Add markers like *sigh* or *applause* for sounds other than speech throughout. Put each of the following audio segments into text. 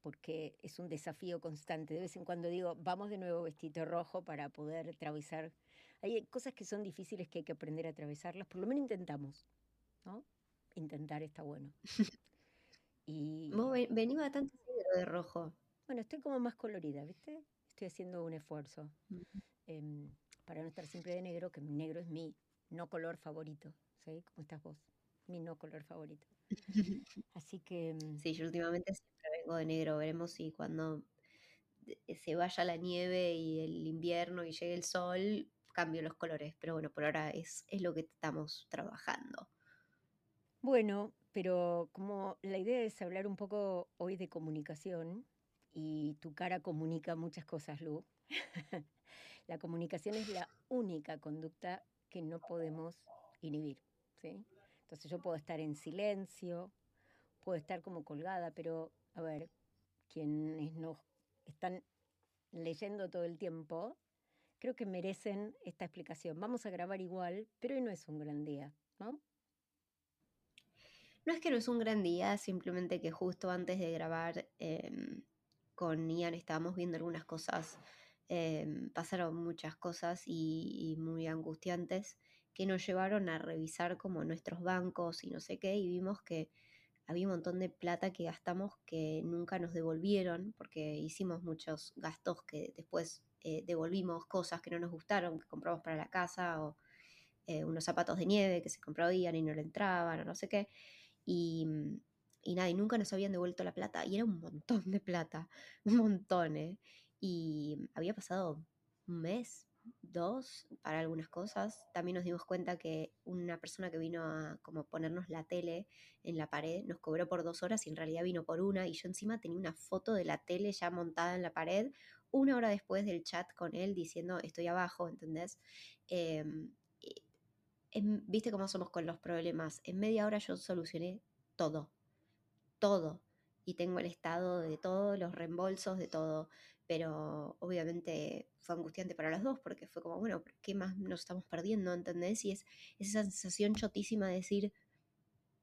porque es un desafío constante. De vez en cuando digo, vamos de nuevo vestido rojo para poder atravesar. Hay cosas que son difíciles que hay que aprender a atravesarlas, por lo menos intentamos, ¿no? Intentar está bueno. *laughs* y... Vos venís bastante de rojo. Bueno, estoy como más colorida, ¿viste? Estoy haciendo un esfuerzo em, para no estar siempre de negro, que negro es mi no color favorito, ¿sí? ¿Cómo estás vos? Mi no color favorito. *laughs* Así que... Em, sí, yo últimamente de negro. Veremos si cuando se vaya la nieve y el invierno y llegue el sol, cambio los colores. Pero bueno, por ahora es, es lo que estamos trabajando. Bueno, pero como la idea es hablar un poco hoy de comunicación, y tu cara comunica muchas cosas, Lu. *laughs* la comunicación es la única conducta que no podemos inhibir, ¿sí? Entonces yo puedo estar en silencio, puedo estar como colgada, pero a ver, quienes nos están leyendo todo el tiempo, creo que merecen esta explicación. Vamos a grabar igual, pero hoy no es un gran día, ¿no? No es que no es un gran día, simplemente que justo antes de grabar em, con Ian estábamos viendo algunas cosas, em, pasaron muchas cosas y, muy angustiantes que nos llevaron a revisar como nuestros bancos y no sé qué, y vimos que había un montón de plata que gastamos que nunca nos devolvieron, porque hicimos muchos gastos que después eh, devolvimos cosas que no nos gustaron, que compramos para la casa, o eh, unos zapatos de nieve que se compraban y no le entraban, o no sé qué. Y, y nada, y nunca nos habían devuelto la plata. Y era un montón de plata, *laughs* un montón, ¿eh? Y había pasado un mes, dos para algunas cosas. También nos dimos cuenta que una persona que vino a como ponernos la tele en la pared nos cobró por dos horas y en realidad vino por una y yo encima tenía una foto de la tele ya montada en la pared una hora después del chat con él diciendo estoy abajo, ¿entendés? Em, Viste cómo somos con los problemas. En media hora yo solucioné todo, todo. Y tengo el estado de todos los reembolsos de todo pero obviamente fue angustiante para los dos porque fue como, bueno, ¿qué más nos estamos perdiendo? ¿Entendés? Y es esa sensación chotísima de decir,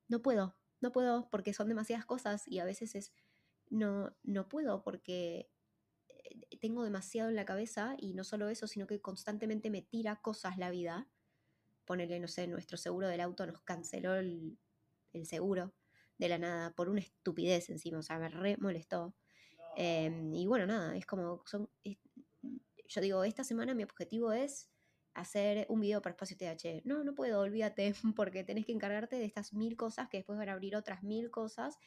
no puedo, no puedo porque son demasiadas cosas y a veces es, no, no puedo porque eh, tengo demasiado en la cabeza y no solo eso, sino que constantemente me tira cosas la vida. Ponele, no sé, nuestro seguro del auto nos canceló el, el seguro de la nada por una estupidez encima, o sea, me re molestó. Em, y bueno, nada, es como, son, yo digo, esta semana mi objetivo es hacer un video para Espacio TH. No, no puedo, olvídate, *laughs* porque tenés que encargarte de estas mil cosas que después van a abrir otras mil cosas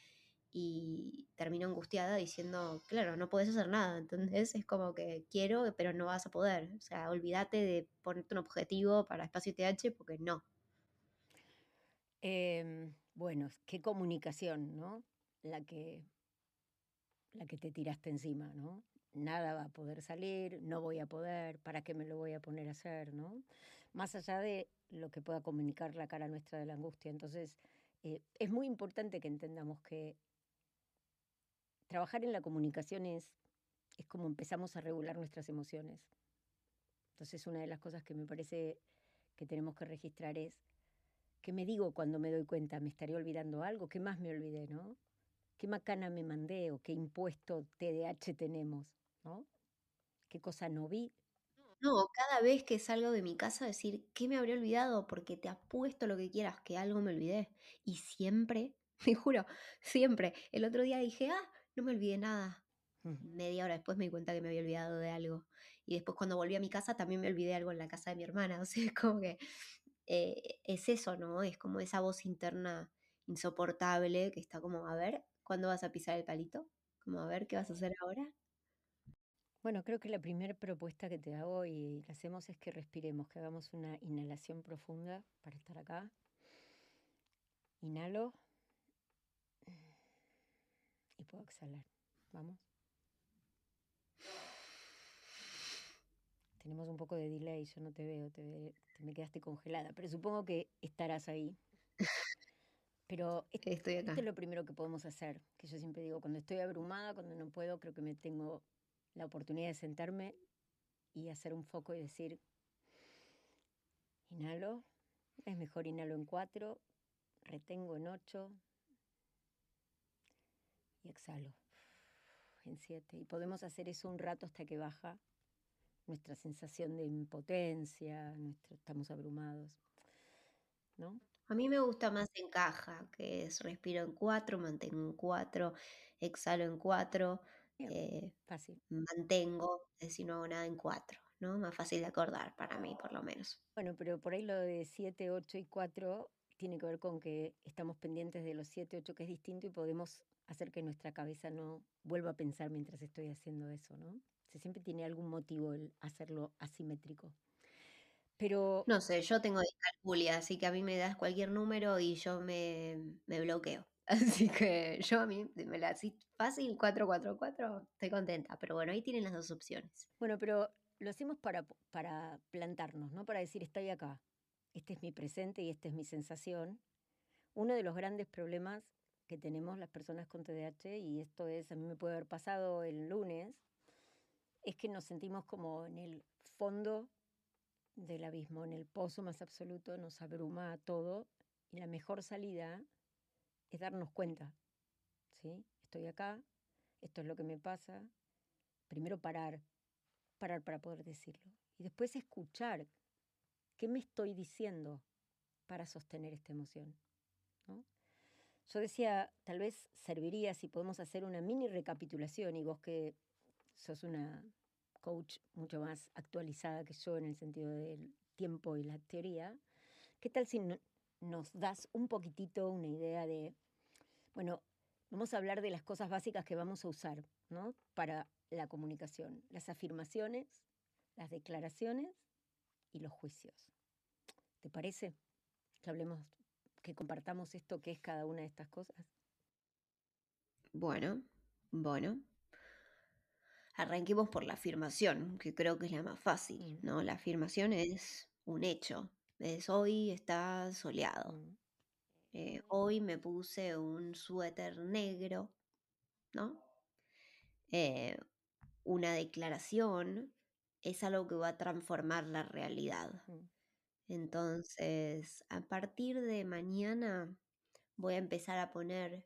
y termino angustiada diciendo, claro, no puedes hacer nada, entonces es como que quiero, pero no vas a poder. O sea, olvídate de ponerte un objetivo para Espacio TH porque no. Em, bueno, qué comunicación, ¿no? La que la que te tiraste encima, ¿no? Nada va a poder salir, no voy a poder, ¿para qué me lo voy a poner a hacer, ¿no? Más allá de lo que pueda comunicar la cara nuestra de la angustia. Entonces, eh, es muy importante que entendamos que trabajar en la comunicación es, es como empezamos a regular nuestras emociones. Entonces, una de las cosas que me parece que tenemos que registrar es, ¿qué me digo cuando me doy cuenta? ¿Me estaría olvidando algo? ¿Qué más me olvidé, no? Qué macana me mandé o qué impuesto TDAH tenemos, ¿no? ¿Qué cosa no vi? No, cada vez que salgo de mi casa decir, ¿qué me habría olvidado? Porque te apuesto lo que quieras, que algo me olvidé. Y siempre, *laughs* te juro, siempre. El otro día dije, ah, no me olvidé nada. Media hora después me di cuenta que me había olvidado de algo. y después cuando volví a mi casa también me olvidé algo en la casa de mi hermana. *laughs* O sea, es como que eh, es eso, ¿no? Es como esa voz interna insoportable que está como, a ver, ¿cuándo vas a pisar el palito? Como, a ver, ¿qué vas a hacer ahora? Bueno, creo que la primera propuesta que te hago y la hacemos es que respiremos, que hagamos una inhalación profunda para estar acá. Inhalo y puedo exhalar. Vamos. Tenemos un poco de delay, yo no te veo, te, me quedaste congelada, pero supongo que estarás ahí. Pero esto, Estoy acá. esto es lo primero que podemos hacer, que yo siempre digo, cuando estoy abrumada, cuando no puedo, creo que me tengo la oportunidad de sentarme y hacer un foco y decir, inhalo, es mejor inhalo en cuatro, retengo en ocho y exhalo en siete. Y podemos hacer eso un rato hasta que baja nuestra sensación de impotencia, nuestro, estamos abrumados, ¿no? A mí me gusta más en caja, que es respiro en cuatro, mantengo en cuatro, exhalo en cuatro, eh, fácil. mantengo, es decir, no hago nada en cuatro, ¿no? Más fácil de acordar para mí, por lo menos. Bueno, pero por ahí lo de 7, 8 y 4 tiene que ver con que estamos pendientes de los 7, 8, que es distinto y podemos hacer que nuestra cabeza no vuelva a pensar mientras estoy haciendo eso, ¿no? Se siempre tiene algún motivo el hacerlo asimétrico. Pero... No sé, yo tengo discalculia, así que a mí me das cualquier número y yo me, me bloqueo. *laughs* Así que yo a mí, me la así fácil, 444, estoy contenta. Pero bueno, ahí tienen las dos opciones. Bueno, pero lo hacemos para, para plantarnos, ¿no? Para decir, estoy acá. Este es mi presente y esta es mi sensación. Uno de los grandes problemas que tenemos las personas con TDAH, y esto es, a mí me puede haber pasado el lunes, es que nos sentimos como en el fondo del abismo, en el pozo más absoluto, nos abruma todo, y la mejor salida es darnos cuenta, ¿sí? Estoy acá, esto es lo que me pasa. Primero parar, parar para poder decirlo. Y después escuchar qué me estoy diciendo para sostener esta emoción. Yo decía, tal vez serviría si podemos hacer una mini recapitulación y vos que sos una coach mucho más actualizada que yo en el sentido del tiempo y la teoría, ¿qué tal si nos das un poquitito una idea de, bueno, vamos a hablar de las cosas básicas que vamos a usar ¿no? para la comunicación, las afirmaciones, las declaraciones y los juicios. ¿Te parece que hablemos, que compartamos esto que es cada una de estas cosas? Bueno, bueno. Arranquemos por la afirmación, que creo que es la más fácil, ¿no? La afirmación es un hecho, es hoy está soleado. Eh, hoy me puse un suéter negro, ¿no? Eh, una declaración es algo que va a transformar la realidad. Entonces, a partir de mañana voy a empezar a poner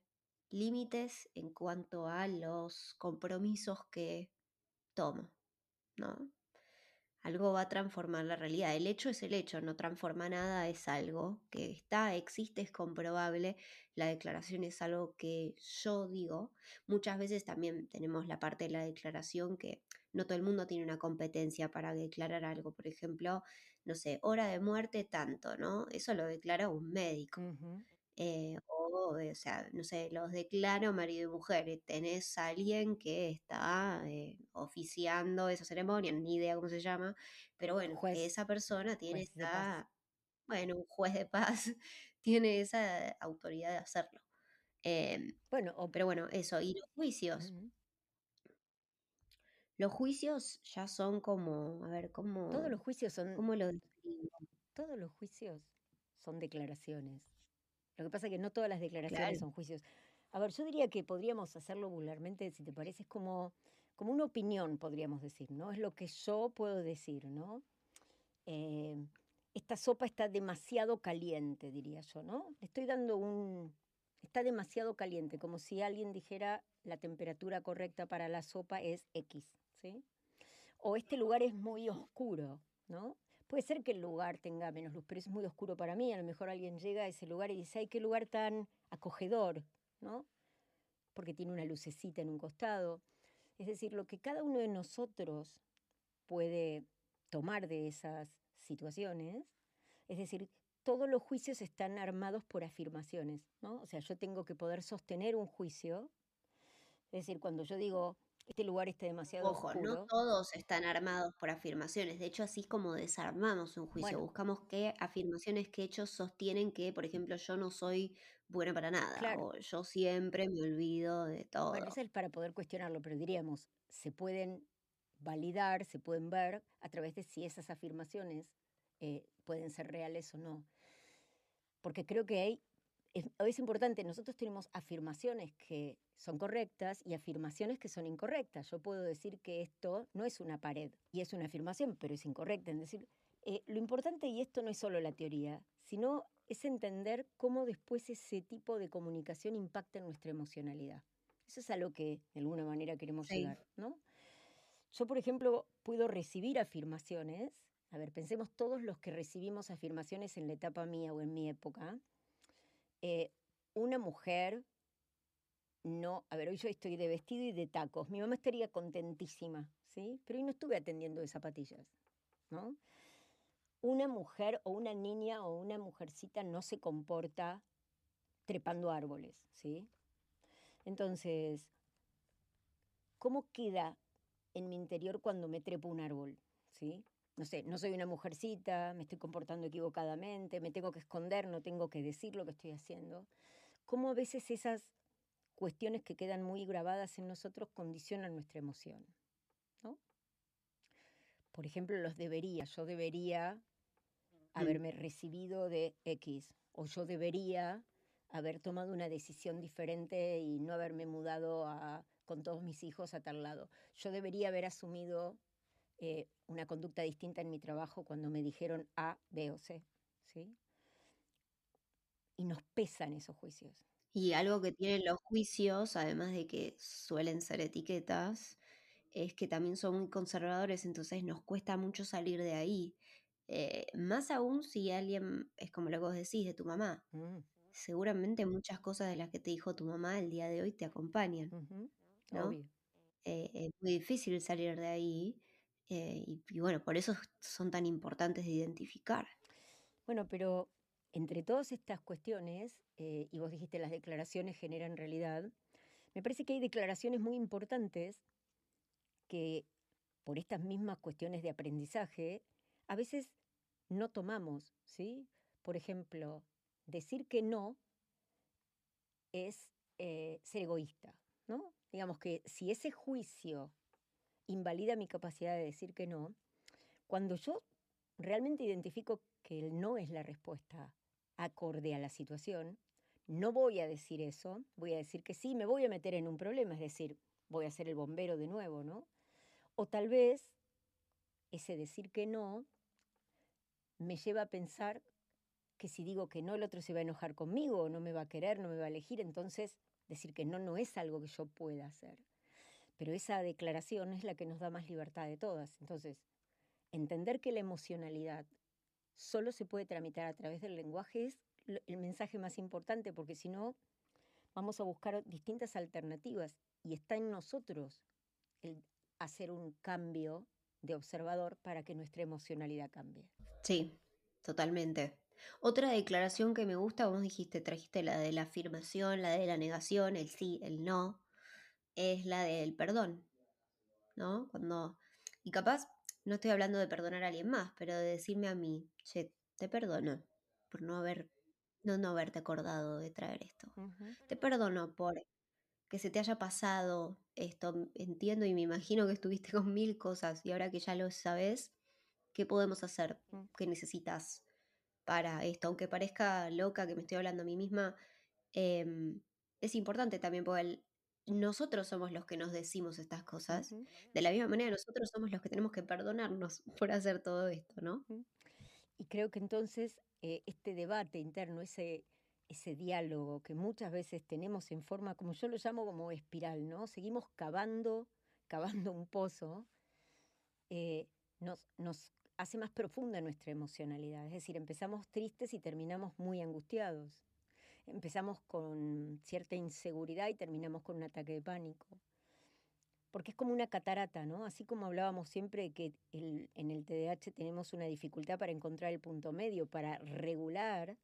límites en cuanto a los compromisos que tomo, ¿no? algo va a transformar la realidad. El hecho es el hecho, no transforma nada, es algo que está, existe, es comprobable. La declaración es algo que yo digo. Muchas veces también tenemos la parte de la declaración que no todo el mundo tiene una competencia para declarar algo. Por ejemplo, no sé, hora de muerte tanto, ¿no? Eso lo declara un médico. Eh, o, o sea, no sé, los declaro marido y mujer. Tenés a alguien que está eh, oficiando esa ceremonia, ni idea cómo se llama, pero bueno, esa persona tiene esa, bueno, un juez de paz *laughs* tiene esa autoridad de hacerlo. Em, bueno, pero bueno, eso, y los juicios. Los juicios ya son como, a ver, ¿cómo? Todos los juicios son. ¿Cómo lo Todos los juicios son declaraciones. Lo que pasa es que no todas las declaraciones son juicios. A ver, yo diría que podríamos hacerlo vulgarmente, si te parece, es como, como una opinión, podríamos decir, ¿no? Es lo que yo puedo decir, ¿no? Eh, esta sopa está demasiado caliente, diría yo, ¿no? Le estoy dando un... Está demasiado caliente, como si alguien dijera la temperatura correcta para la sopa es X, ¿sí? O este lugar es muy oscuro, ¿no? Puede ser que el lugar tenga menos luz, pero es muy oscuro para mí. A lo mejor alguien llega a ese lugar y dice, ay, qué lugar tan acogedor, ¿no? Porque tiene una lucecita en un costado. Es decir, lo que cada uno de nosotros puede tomar de esas situaciones. Es decir, todos los juicios están armados por afirmaciones, ¿no? O sea, yo tengo que poder sostener un juicio. Es decir, cuando yo digo, este lugar está demasiado Ojo, no todos están armados por afirmaciones. De hecho, así es como desarmamos un juicio. Buscamos qué afirmaciones, qué hechos sostienen que, por ejemplo, yo no soy buena para nada. O yo siempre me olvido de todo. Bueno, eso es para poder cuestionarlo, pero diríamos, se pueden validar, se pueden ver a través de si esas afirmaciones eh, pueden ser reales o no. Porque creo que hay, es, es importante, nosotros tenemos afirmaciones que son correctas y afirmaciones que son incorrectas. Yo puedo decir que esto no es una pared y es una afirmación, pero es incorrecta. Es decir, eh, lo importante, y esto no es solo la teoría, sino es entender cómo después ese tipo de comunicación impacta en nuestra emocionalidad. Eso es a lo que de alguna manera queremos llegar, ¿no? Yo, por ejemplo, puedo recibir afirmaciones a ver, pensemos todos los que recibimos afirmaciones en la etapa mía o en mi época. Eh, una mujer, no, a ver, hoy yo estoy de vestido y de tacos. Mi mamá estaría contentísima, ¿sí? Pero hoy no estuve atendiendo de zapatillas, ¿no? Una mujer o una niña o una mujercita no se comporta trepando árboles, ¿sí? Entonces, ¿cómo queda en mi interior cuando me trepo un árbol, ¿sí? No sé, no soy una mujercita, me estoy comportando equivocadamente, me tengo que esconder, no tengo que decir lo que estoy haciendo. ¿Cómo a veces esas cuestiones que quedan muy grabadas en nosotros condicionan nuestra emoción? ¿no? Por ejemplo, los debería. Yo debería mm. haberme recibido de X o yo debería haber tomado una decisión diferente y no haberme mudado a, con todos mis hijos a tal lado. Yo debería haber asumido eh, una conducta distinta en mi trabajo cuando me dijeron A, B o C. ¿sí? Y nos pesan esos juicios. Y algo que tienen los juicios, además de que suelen ser etiquetas, es que también son muy conservadores, entonces nos cuesta mucho salir de ahí. Eh, más aún si alguien es como lo que vos decís de tu mamá. Mm. Seguramente muchas cosas de las que te dijo tu mamá el día de hoy te acompañan. ¿no? Eh, es muy difícil salir de ahí. Eh, y, bueno, por eso son tan importantes de identificar. Bueno, pero entre todas estas cuestiones, eh, y vos dijiste las declaraciones generan realidad, me parece que hay declaraciones muy importantes que por estas mismas cuestiones de aprendizaje, a veces no tomamos, ¿sí? Por ejemplo, decir que no es eh, ser egoísta, ¿no? Digamos que si ese juicio invalida mi capacidad de decir que no, cuando yo realmente identifico que el no es la respuesta acorde a la situación, no voy a decir eso, voy a decir que sí, me voy a meter en un problema, es decir, voy a ser el bombero de nuevo, ¿no? O tal vez ese decir que no me lleva a pensar que si digo que no, el otro se va a enojar conmigo, no me va a querer, no me va a elegir, entonces decir que no no es algo que yo pueda hacer pero esa declaración es la que nos da más libertad de todas. Entonces, entender que la emocionalidad solo se puede tramitar a través del lenguaje es el mensaje más importante, porque si no, vamos a buscar distintas alternativas y está en nosotros hacer un cambio de observador para que nuestra emocionalidad cambie. Sí, totalmente. Otra declaración que me gusta, vos dijiste, trajiste la de la afirmación, la de la negación, el sí, el no es la del perdón, ¿no? Cuando, y capaz, no estoy hablando de perdonar a alguien más, pero de decirme a mí, che, te perdono por no haber, no, no haberte acordado de traer esto. Te perdono por que se te haya pasado esto. Entiendo y me imagino que estuviste con mil cosas y ahora que ya lo sabes, ¿qué podemos hacer? Mm. ¿Qué necesitas para esto? Aunque parezca loca que me estoy hablando a mí misma, em, es importante también porque el, nosotros somos los que nos decimos estas cosas. De la misma manera, nosotros somos los que tenemos que perdonarnos *laughs* por hacer todo esto, ¿no? Y creo que entonces eh, este debate interno, ese, ese diálogo que muchas veces tenemos en forma, como yo lo llamo como espiral, ¿no? Seguimos cavando, *laughs* cavando un pozo, eh, nos, nos hace más profunda nuestra emocionalidad. Es decir, empezamos tristes y terminamos muy angustiados empezamos con cierta inseguridad y terminamos con un ataque de pánico. porque es como una catarata, ¿no? Así como hablábamos siempre que en el TDAH tenemos una dificultad para encontrar el punto medio, para regular,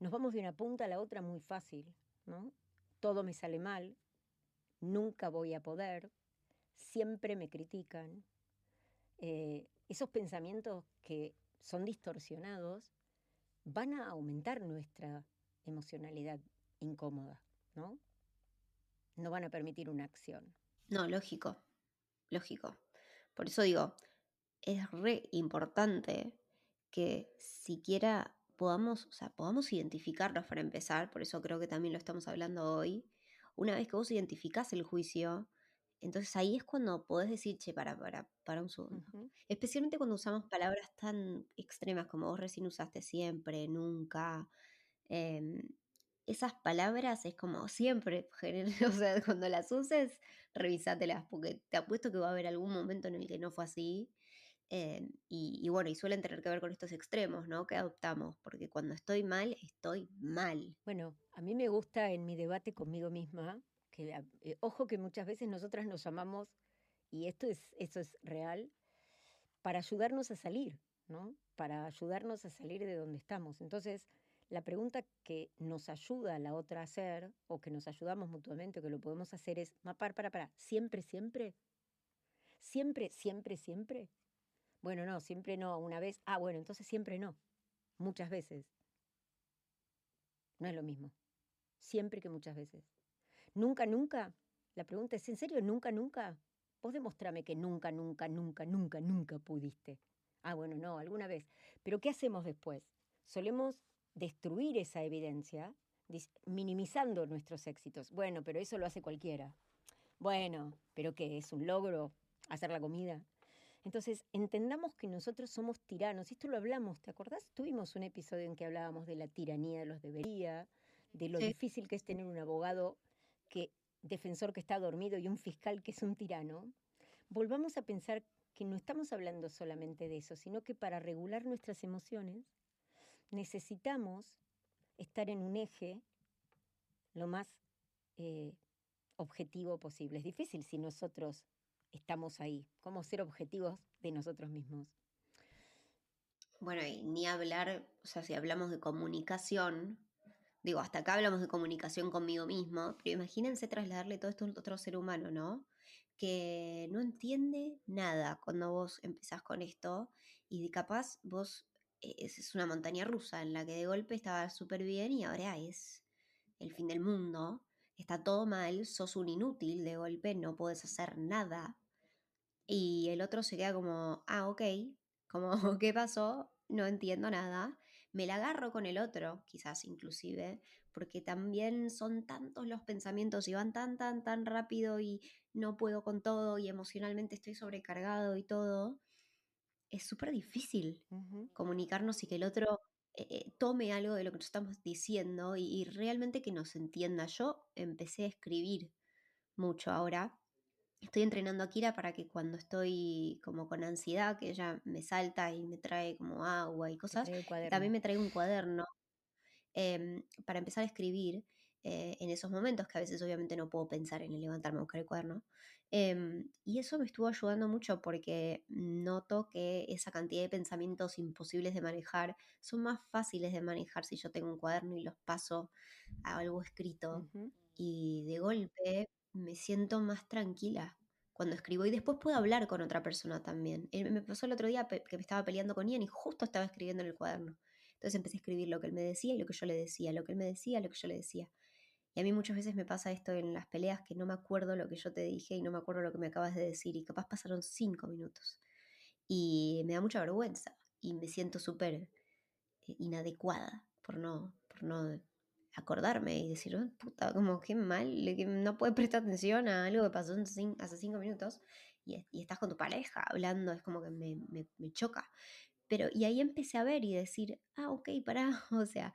nos vamos de una punta a la otra muy fácil, ¿no? Todo me sale mal, nunca voy a poder, siempre me critican. Eh, esos pensamientos que son distorsionados van a aumentar nuestra emocionalidad incómoda, ¿no? No van a permitir una acción. No, lógico, lógico. Por eso digo, es re importante que siquiera podamos, o sea, podamos identificarlos para empezar, por eso creo que también lo estamos hablando hoy. Una vez que vos identificás el juicio, entonces ahí es cuando podés decir, che, para, para, para un segundo. Especialmente cuando usamos palabras tan extremas como vos recién usaste siempre, nunca. Esas palabras es como siempre, *laughs* o cuando las uses, revísatelas, porque te apuesto que va a haber algún momento en el que no fue así. Eh, y, bueno, y suelen tener que ver con estos extremos, ¿no? Que adoptamos, porque cuando estoy mal, estoy mal. Bueno, a mí me gusta en mi debate conmigo misma, que eh, ojo que muchas veces nosotras nos llamamos, y esto es, eso es real, para ayudarnos a salir, ¿no? Para ayudarnos a salir de donde estamos. Entonces, la pregunta que nos ayuda la otra a hacer, o que nos ayudamos mutuamente, o que lo podemos hacer, es mapar para, para, siempre, siempre. Siempre, siempre, siempre. Bueno, no, siempre no, una vez. Ah, bueno, entonces siempre no. Muchas veces. No es lo mismo. Siempre que muchas veces. Nunca, nunca. La pregunta es, ¿en serio nunca, nunca? Vos demostrame que nunca, nunca, nunca, nunca, nunca pudiste. Ah, bueno, no, alguna vez. Pero ¿qué hacemos después? Solemos destruir esa evidencia minimizando nuestros éxitos. Bueno, pero eso lo hace cualquiera. Bueno, pero ¿qué? ¿Es un logro hacer la comida? Entonces, entendamos que nosotros somos tiranos. Esto lo hablamos, ¿te acordás? Tuvimos un episodio en que hablábamos de la tiranía de los debería, de lo difícil que es tener un abogado que defensor que está dormido y un fiscal que es un tirano. Volvamos a pensar que no estamos hablando solamente de eso, sino que para regular nuestras emociones necesitamos estar en un eje lo más eh, objetivo posible. Es difícil si nosotros estamos ahí, cómo ser objetivos de nosotros mismos. Bueno, y ni hablar, o sea, si hablamos de comunicación, digo, hasta acá hablamos de comunicación conmigo mismo, pero imagínense trasladarle todo esto a otro ser humano, ¿no? Que no entiende nada cuando vos empezás con esto y capaz vos es, una montaña rusa en la que de golpe estaba súper bien y ahora es el fin del mundo, está todo mal, sos un inútil, de golpe no puedes hacer nada. Y el otro se queda como, ah, ok, como, *laughs* ¿qué pasó? No entiendo nada. Me la agarro con el otro, quizás inclusive, porque también son tantos los pensamientos y van tan, tan, tan rápido y no puedo con todo y emocionalmente estoy sobrecargado y todo, es súper difícil comunicarnos y que el otro eh, eh, tome algo de lo que nos estamos diciendo y, realmente que nos entienda. Yo empecé a escribir mucho ahora. Estoy entrenando a Kira para que cuando estoy como con ansiedad, que ella me salta y me trae como agua y cosas, también me trae un cuaderno em, para empezar a escribir eh, en esos momentos, que a veces obviamente no puedo pensar en el levantarme a buscar el cuaderno. Em, y eso me estuvo ayudando mucho porque noto que esa cantidad de pensamientos imposibles de manejar son más fáciles de manejar si yo tengo un cuaderno y los paso a algo escrito. Y de golpe me siento más tranquila cuando escribo y después puedo hablar con otra persona también. Eh, me pasó el otro día que me estaba peleando con Ian y justo estaba escribiendo en el cuaderno. Entonces empecé a escribir lo que él me decía y lo que yo le decía, lo que él me decía, lo que yo le decía. Y a mí muchas veces me pasa esto en las peleas que no me acuerdo lo que yo te dije y no me acuerdo lo que me acabas de decir y capaz pasaron cinco minutos. Y me da mucha vergüenza y me siento súper eh, inadecuada por no, por no acordarme y decir, oh, puta, como qué mal, no puedes prestar atención a algo que pasó hace cinco minutos y, estás con tu pareja hablando, es como que me, me, me choca. Pero, y ahí empecé a ver y decir, ah, ok, pará, *laughs* o sea,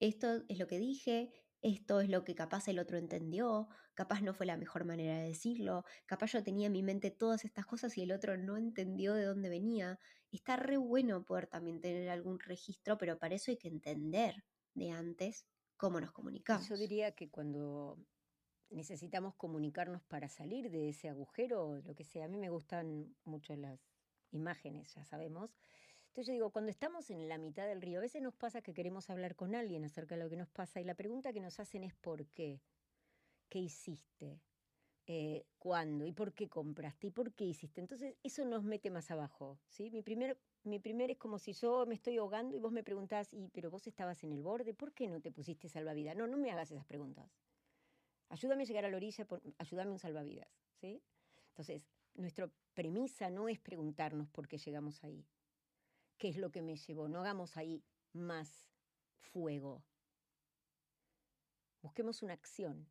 esto es lo que dije, esto es lo que capaz el otro entendió, capaz no fue la mejor manera de decirlo, capaz yo tenía en mi mente todas estas cosas y el otro no entendió de dónde venía. Está re bueno poder también tener algún registro, pero para eso hay que entender de antes cómo nos comunicamos. Yo diría que cuando necesitamos comunicarnos para salir de ese agujero, lo que sea. A mí me gustan mucho las imágenes, ya sabemos. Entonces yo digo, cuando estamos en la mitad del río, a veces nos pasa que queremos hablar con alguien acerca de lo que nos pasa y la pregunta que nos hacen es ¿por qué? ¿Qué hiciste? Eh, ¿Cuándo? ¿Y por qué compraste? ¿Y por qué hiciste? Entonces eso nos mete más abajo. ¿sí? Mi, primer, mi primer es como si yo me estoy ahogando y vos me preguntás, ¿y pero vos estabas en el borde? ¿Por qué no te pusiste salvavidas? No, no me hagas esas preguntas. Ayúdame a llegar a la orilla, ayúdame un salvavidas. ¿sí? Entonces, nuestra premisa no es preguntarnos por qué llegamos ahí. ¿Qué es lo que me llevó? No hagamos ahí más fuego. Busquemos una acción.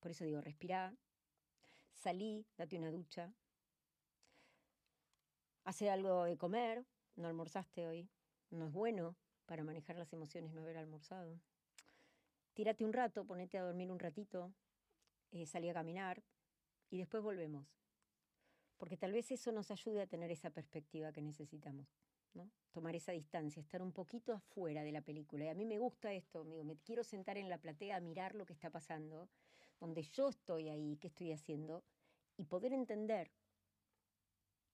Por eso digo, respirá, salí, date una ducha, hace algo de comer, no almorzaste hoy, no es bueno para manejar las emociones no haber almorzado. Tírate un rato, ponete a dormir un ratito, eh, salí a caminar y después volvemos. Porque tal vez eso nos ayude a tener esa perspectiva que necesitamos. Tomar esa distancia, estar un poquito afuera de la película. Y a mí me gusta esto, amigo, me quiero sentar en la platea a mirar lo que está pasando, donde yo estoy ahí, qué estoy haciendo, y poder entender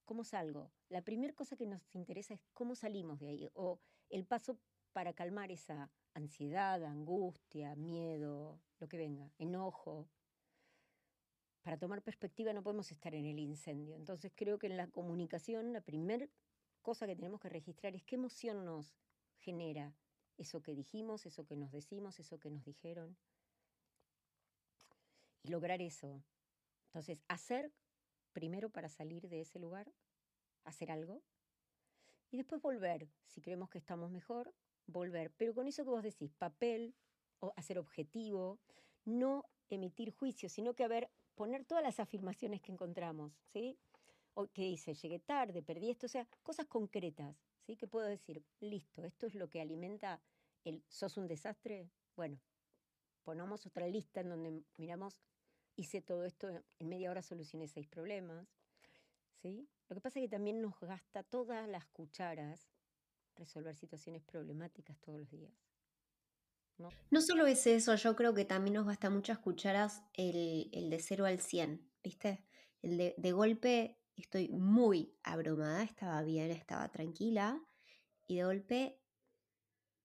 cómo salgo. La primera cosa que nos interesa es cómo salimos de ahí, o el paso para calmar esa ansiedad, angustia, miedo, lo que venga, enojo. Para tomar perspectiva no podemos estar en el incendio. Entonces creo que en la comunicación la primera cosa que tenemos que registrar es qué emoción nos genera eso que dijimos, eso que nos decimos, eso que nos dijeron. Y lograr eso. Entonces, hacer primero para salir de ese lugar, hacer algo, y después volver, si creemos que estamos mejor, volver. Pero con eso que vos decís, papel, o hacer objetivo, no emitir juicio, sino que a poner todas las afirmaciones que encontramos, ¿sí? O que dice, llegué tarde, perdí esto, o sea, cosas concretas, ¿sí? Que puedo decir, listo, esto es lo que alimenta el sos un desastre. Bueno, ponemos otra lista en donde miramos, hice todo esto, en media hora solucioné seis problemas, ¿sí? Lo que pasa es que también nos gasta todas las cucharas resolver situaciones problemáticas todos los días. ¿no? no solo es eso, yo creo que también nos gasta muchas cucharas el, el de 0 al 100, ¿viste? El de, de golpe estoy muy abrumada, estaba bien, estaba tranquila, y de golpe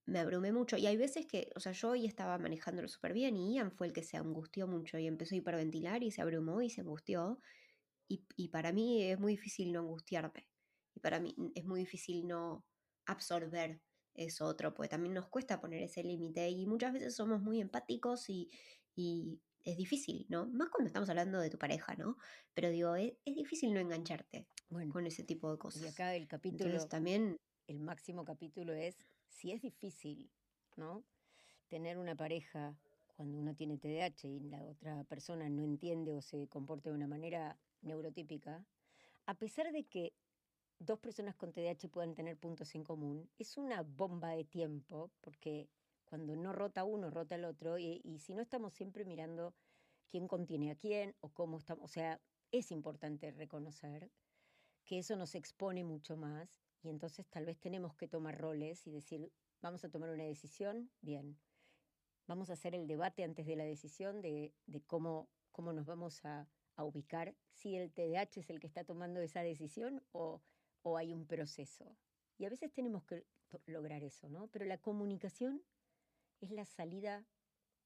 me abrumé mucho. Y hay veces que, o sea, yo hoy estaba manejándolo súper bien y Ian fue el que se angustió mucho y empezó a hiperventilar y se abrumó y se angustió. Y, y, para mí es muy difícil no angustiarme. Y para mí es muy difícil no, absorber eso otro, porque también nos cuesta poner ese límite y muchas veces somos muy empáticos y, es difícil, ¿no? Más cuando estamos hablando de tu pareja, ¿no? Pero digo, es, difícil no engancharte con ese tipo de cosas. Y acá el capítulo también... El máximo capítulo es si es difícil, ¿no? Tener una pareja cuando uno tiene TDAH y la otra persona no entiende o se comporta de una manera neurotípica, a pesar de que dos personas con TDAH puedan tener puntos en común, es una bomba de tiempo, porque cuando no rota uno, rota el otro, y, si no estamos siempre mirando quién contiene a quién o cómo estamos, o sea, es importante reconocer que eso nos expone mucho más y entonces tal vez tenemos que tomar roles y decir, vamos a tomar una decisión, bien, vamos a hacer el debate antes de la decisión de, cómo, cómo nos vamos a, a ubicar, si el TDAH es el que está tomando esa decisión o o hay un proceso. Y a veces tenemos que lograr eso, ¿no? Pero la comunicación es la salida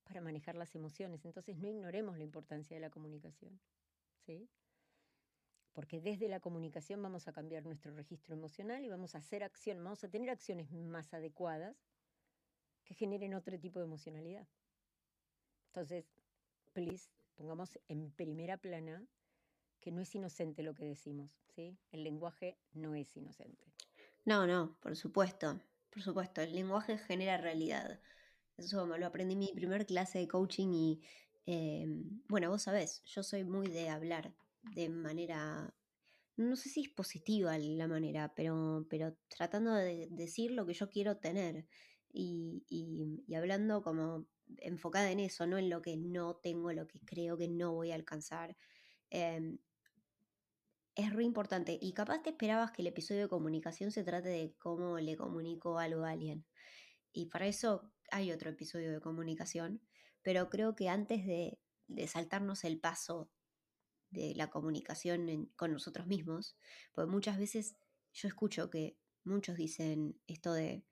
para manejar las emociones. Entonces no ignoremos la importancia de la comunicación, ¿sí? Porque desde la comunicación vamos a cambiar nuestro registro emocional y vamos a hacer acción, vamos a tener acciones más adecuadas que generen otro tipo de emocionalidad. Entonces, please, pongamos en primera plana que no es inocente lo que decimos, ¿sí? El lenguaje no es inocente. No, no, por supuesto, por supuesto, el lenguaje genera realidad. Eso me lo aprendí en mi primer clase de coaching y, em, bueno, vos sabés, yo soy muy de hablar de manera, no sé si es positiva la manera, pero, pero tratando de decir lo que yo quiero tener y, y hablando como enfocada en eso, no en lo que no tengo, lo que creo que no voy a alcanzar. Em, es re importante. Y capaz te esperabas que el episodio de comunicación se trate de cómo le comunico algo a alguien. Y para eso hay otro episodio de comunicación. Pero creo que antes de, saltarnos el paso de la comunicación con nosotros mismos, porque muchas veces yo escucho que muchos dicen esto de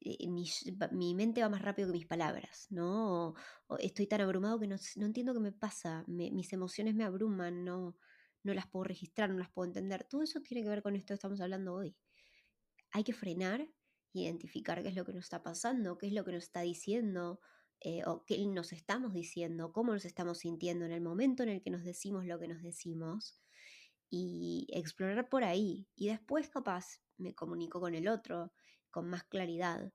eh, mi, mente va más rápido que mis palabras, ¿no? O, estoy tan abrumado que no, entiendo qué me pasa, mis emociones me abruman, no, no las puedo registrar, no las puedo entender. Todo eso tiene que ver con esto que estamos hablando hoy. Hay que frenar, identificar qué es lo que nos está pasando, qué es lo que nos está diciendo, eh, o qué nos estamos diciendo, cómo nos estamos sintiendo en el momento en el que nos decimos lo que nos decimos y explorar por ahí. Y después capaz me comunico con el otro con más claridad.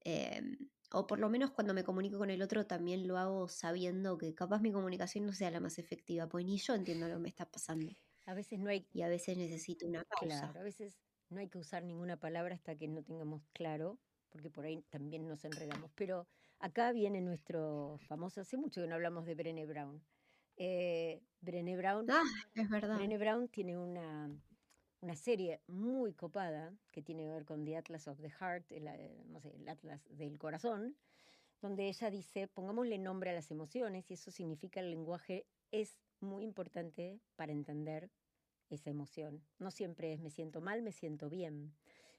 Em, o por lo menos cuando me comunico con el otro también lo hago sabiendo que capaz mi comunicación no sea la más efectiva, pues ni yo entiendo lo que me está pasando. A veces no hay... Y a veces necesito una pausa. Claro, a veces no hay que usar ninguna palabra hasta que no tengamos claro porque por ahí también nos enredamos. Pero acá viene nuestro famoso, hace mucho que no hablamos de Brené Brown. Eh, Brené Brown. Ah, es verdad. Brené Brown tiene una, una serie muy copada que tiene que ver con The Atlas of the Heart, el, eh, no sé, el Atlas del corazón, donde ella dice, pongámosle nombre a las emociones y eso significa el lenguaje es muy importante para entender esa emoción. No siempre es me siento mal, me siento bien.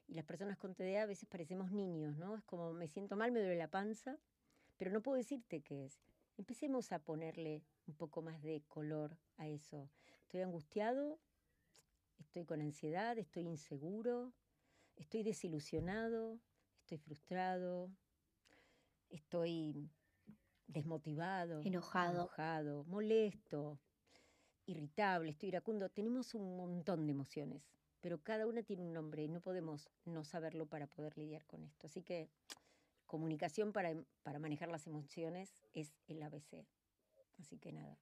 Y las personas con TDA a veces parecemos niños, ¿no? Es como me siento mal, me duele la panza, pero no puedo decirte qué es. Empecemos a ponerle un poco más de color a eso. Estoy angustiado, estoy con ansiedad, estoy inseguro, estoy desilusionado, estoy frustrado, estoy desmotivado, enojado, enojado molesto, irritable, estoy iracundo. Tenemos un montón de emociones pero cada una tiene un nombre y no podemos no saberlo para poder lidiar con esto. Así que comunicación para, para manejar las emociones es el ABC. Así que nada,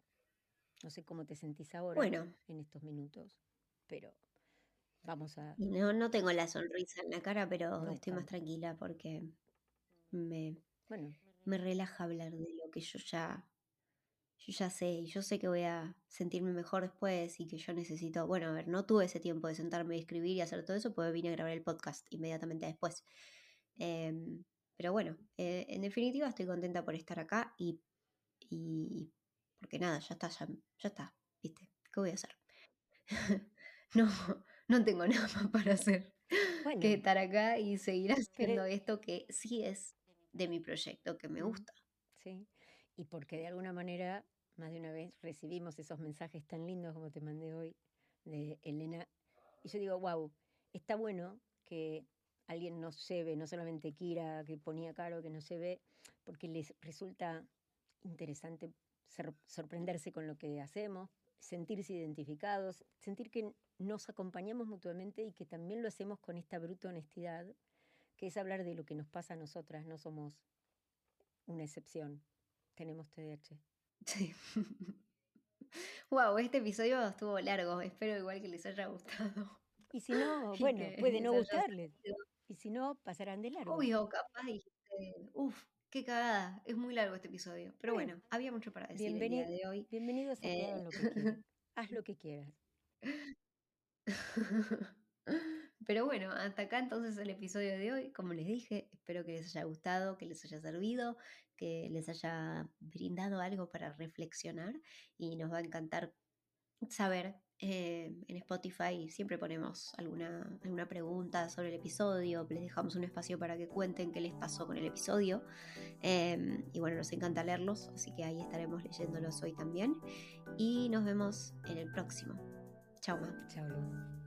no sé cómo te sentís ahora en estos minutos, pero vamos a... No, no tengo la sonrisa en la cara, pero estoy más tranquila porque me, bueno. me relaja hablar de lo que yo ya yo ya sé, y yo sé que voy a sentirme mejor después y que yo necesito, bueno, a ver, no tuve ese tiempo de sentarme y escribir y hacer todo eso, pues vine a grabar el podcast inmediatamente después. Em, pero bueno, eh, en definitiva estoy contenta por estar acá y, y porque nada, ya está, ya, está, ¿viste? ¿Qué voy a hacer? *laughs* no, no tengo *laughs* nada más para hacer que estar acá y seguir *laughs* haciendo esto que sí es de mi proyecto, que me gusta. Sí, y porque de alguna manera más de una vez recibimos esos mensajes tan lindos como te mandé hoy de Elena. Y yo digo, wow, está bueno que alguien nos lleve, no solamente Kira, que ponía caro, que nos lleve, porque les resulta interesante sorprenderse con lo que hacemos, sentirse identificados, sentir que nos acompañamos mutuamente y que también lo hacemos con esta bruta honestidad, que es hablar de lo que nos pasa a nosotras, no somos una excepción, tenemos TDAH. Sí. *laughs* wow, este episodio estuvo largo. Espero igual que les haya gustado. Y si no, *laughs* bueno, puede no gustarles. Y si no, pasarán de largo. Obvio, capaz dijiste, uff, qué cagada. Es muy largo este episodio. Pero bueno, había mucho para decir el día de hoy. Bienvenidos a eh, lo que quieras. *laughs* Haz lo que quieras. Pero bueno, hasta acá entonces el episodio de hoy. Como les dije, espero que les haya gustado, que les haya servido, les haya brindado algo para reflexionar y nos va a encantar saber. Eh, en Spotify siempre ponemos alguna, alguna pregunta sobre el episodio, les dejamos un espacio para que cuenten qué les pasó con el episodio. Em, y bueno, nos encanta leerlos, así que ahí estaremos leyéndolos hoy también. Y nos vemos en el próximo. Chao, Ma. Chao.